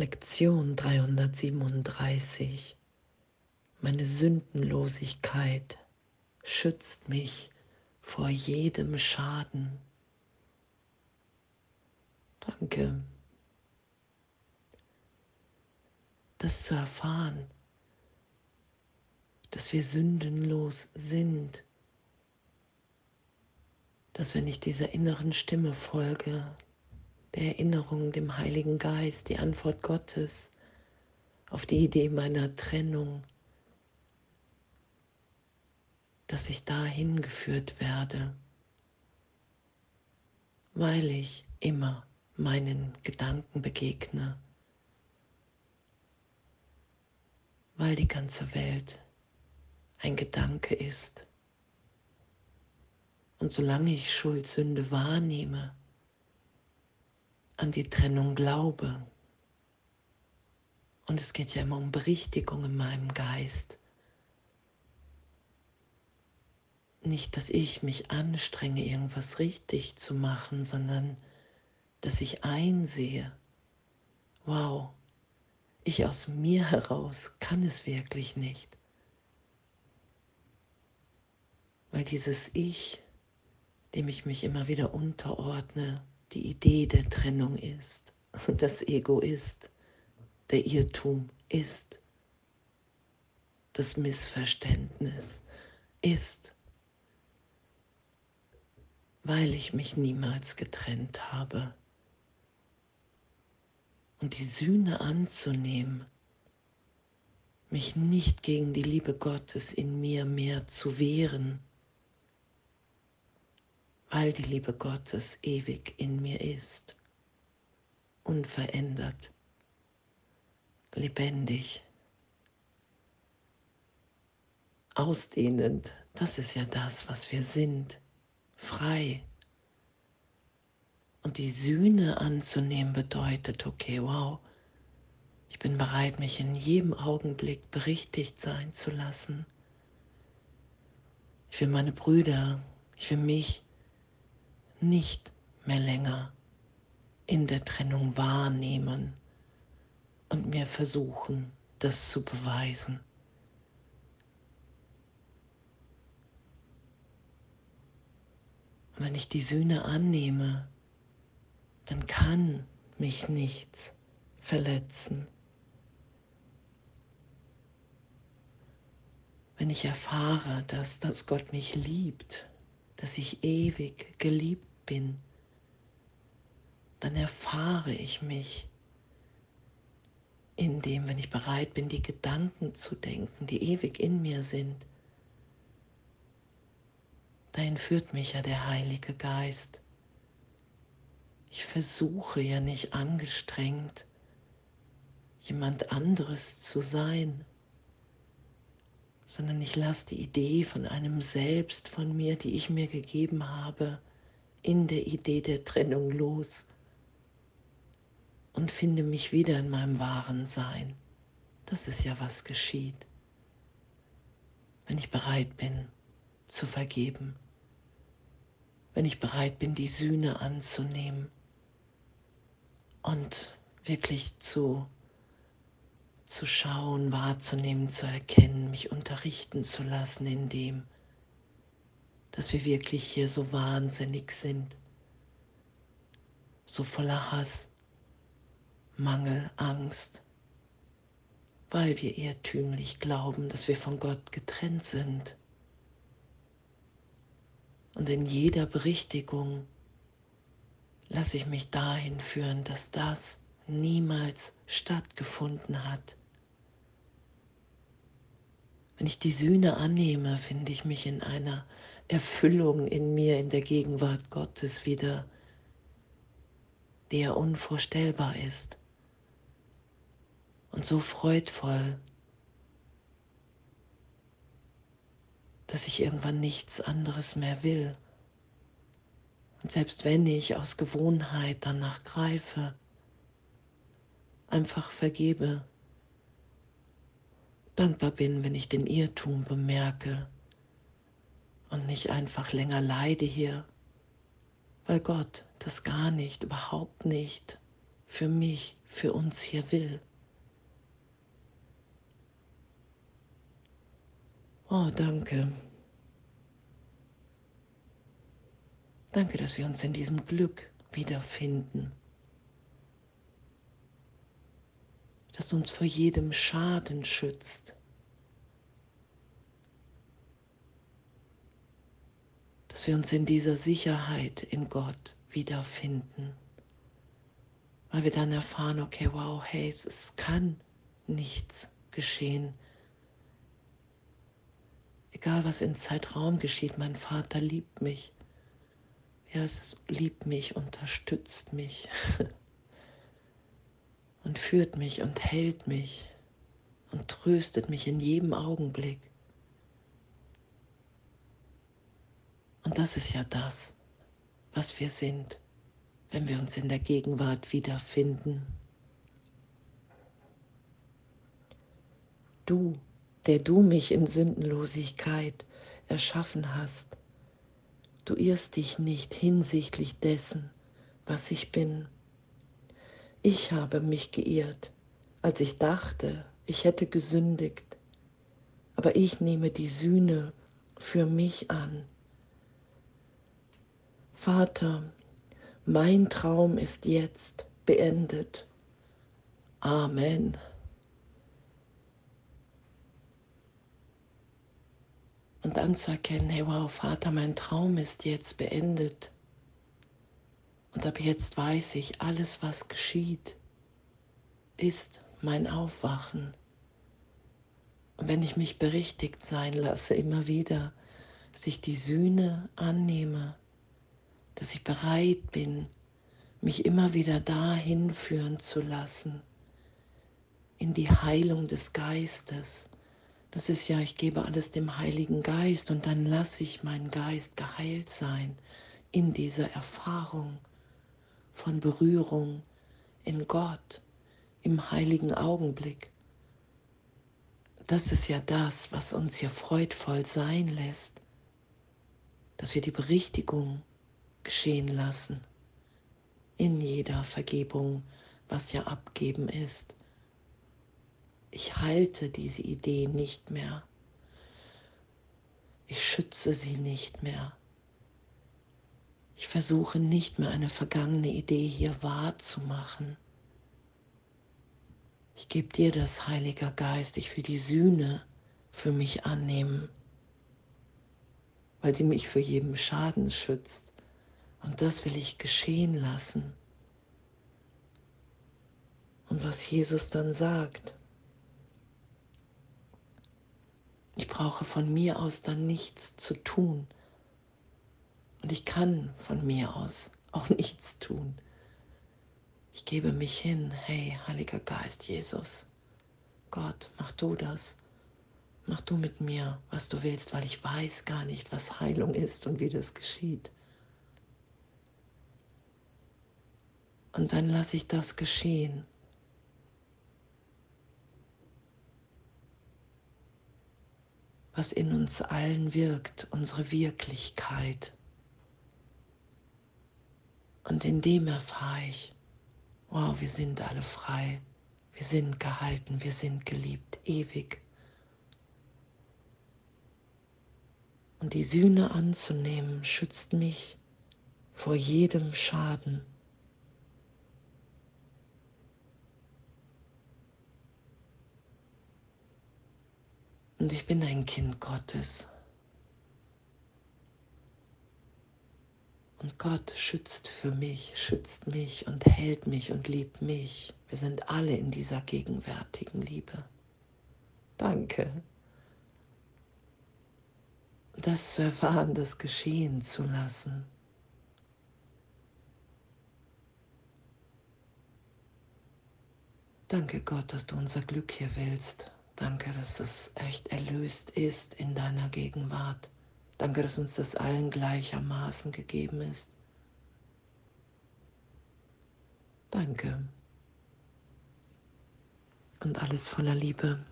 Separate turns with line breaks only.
Lektion 337. Meine Sündenlosigkeit schützt mich vor jedem Schaden. Danke. Das zu erfahren, dass wir sündenlos sind, dass wenn ich dieser inneren Stimme folge, der Erinnerung, dem Heiligen Geist, die Antwort Gottes auf die Idee meiner Trennung, dass ich dahin geführt werde, weil ich immer meinen Gedanken begegne, weil die ganze Welt ein Gedanke ist. Und solange ich Schuld, Sünde wahrnehme, an die Trennung glaube, und es geht ja immer um Berichtigung in meinem Geist, nicht, dass ich mich anstrenge, irgendwas richtig zu machen, sondern dass ich einsehe, wow, ich aus mir heraus kann es wirklich nicht. Weil dieses Ich, dem ich mich immer wieder unterordne, die Idee der Trennung ist, das Ego ist, der Irrtum ist, das Missverständnis ist weil ich mich niemals getrennt habe. Und die Sühne anzunehmen, mich nicht gegen die Liebe Gottes in mir mehr zu wehren, weil die Liebe Gottes ewig in mir ist, unverändert, lebendig, ausdehnend. Das ist ja das, was wir sind frei. Und die Sühne anzunehmen bedeutet, okay, wow, ich bin bereit, mich in jedem Augenblick berichtigt sein zu lassen. Ich will meine Brüder, ich will mich nicht mehr länger in der Trennung wahrnehmen und mir versuchen, das zu beweisen. wenn ich die Sühne annehme, dann kann mich nichts verletzen. Wenn ich erfahre, dass, dass Gott mich liebt, dass ich ewig geliebt bin, dann erfahre ich mich in dem, wenn ich bereit bin, die Gedanken zu denken, die ewig in mir sind, Dahin führt mich ja der Heilige Geist. Ich versuche ja nicht angestrengt, jemand anderes zu sein, sondern ich lasse die Idee von einem Selbst von mir, die ich mir gegeben habe, in der Idee der Trennung los und finde mich wieder in meinem wahren Sein. Das ist ja, was geschieht, wenn ich bereit bin zu vergeben, wenn ich bereit bin, die Sühne anzunehmen und wirklich zu, zu schauen, wahrzunehmen, zu erkennen, mich unterrichten zu lassen in dem, dass wir wirklich hier so wahnsinnig sind, so voller Hass, Mangel, Angst, weil wir irrtümlich glauben, dass wir von Gott getrennt sind und in jeder Berichtigung lasse ich mich dahin führen, dass das niemals stattgefunden hat. Wenn ich die Sühne annehme, finde ich mich in einer Erfüllung in mir, in der Gegenwart Gottes wieder, der unvorstellbar ist und so freudvoll, dass ich irgendwann nichts anderes mehr will. Und selbst wenn ich aus Gewohnheit danach greife, einfach vergebe, dankbar bin, wenn ich den Irrtum bemerke und nicht einfach länger leide hier, weil Gott das gar nicht, überhaupt nicht für mich, für uns hier will. Oh, danke. Danke, dass wir uns in diesem Glück wiederfinden. Das uns vor jedem Schaden schützt. Dass wir uns in dieser Sicherheit in Gott wiederfinden. Weil wir dann erfahren, okay, wow, hey, es kann nichts geschehen. Egal was in Zeitraum geschieht, mein Vater liebt mich. Ja, es liebt mich, unterstützt mich und führt mich und hält mich und tröstet mich in jedem Augenblick. Und das ist ja das, was wir sind, wenn wir uns in der Gegenwart wiederfinden. Du, der du mich in Sündenlosigkeit erschaffen hast, Du irrst dich nicht hinsichtlich dessen, was ich bin. Ich habe mich geirrt, als ich dachte, ich hätte gesündigt, aber ich nehme die Sühne für mich an. Vater, mein Traum ist jetzt beendet. Amen. Und anzuerkennen, hey wow, Vater, mein Traum ist jetzt beendet. Und ab jetzt weiß ich, alles, was geschieht, ist mein Aufwachen. Und wenn ich mich berichtigt sein lasse, immer wieder, dass ich die Sühne annehme, dass ich bereit bin, mich immer wieder dahin führen zu lassen, in die Heilung des Geistes, das ist ja, ich gebe alles dem Heiligen Geist und dann lasse ich meinen Geist geheilt sein in dieser Erfahrung von Berührung in Gott, im heiligen Augenblick. Das ist ja das, was uns hier freudvoll sein lässt, dass wir die Berichtigung geschehen lassen in jeder Vergebung, was ja abgeben ist. Ich halte diese Idee nicht mehr. Ich schütze sie nicht mehr. Ich versuche nicht mehr eine vergangene Idee hier wahrzumachen. Ich gebe dir das, Heiliger Geist. Ich will die Sühne für mich annehmen, weil sie mich für jeden Schaden schützt. Und das will ich geschehen lassen. Und was Jesus dann sagt, Ich brauche von mir aus dann nichts zu tun. Und ich kann von mir aus auch nichts tun. Ich gebe mich hin, hey, Heiliger Geist, Jesus, Gott, mach du das. Mach du mit mir, was du willst, weil ich weiß gar nicht, was Heilung ist und wie das geschieht. Und dann lasse ich das geschehen. was in uns allen wirkt, unsere Wirklichkeit. Und in dem erfahre ich, wow, wir sind alle frei, wir sind gehalten, wir sind geliebt, ewig. Und die Sühne anzunehmen, schützt mich vor jedem Schaden. Und ich bin ein Kind Gottes. Und Gott schützt für mich, schützt mich und hält mich und liebt mich. Wir sind alle in dieser gegenwärtigen Liebe. Danke. Das zu erfahren, das geschehen zu lassen. Danke Gott, dass du unser Glück hier willst. Danke, dass es echt erlöst ist in deiner Gegenwart. Danke, dass uns das allen gleichermaßen gegeben ist. Danke. Und alles voller Liebe.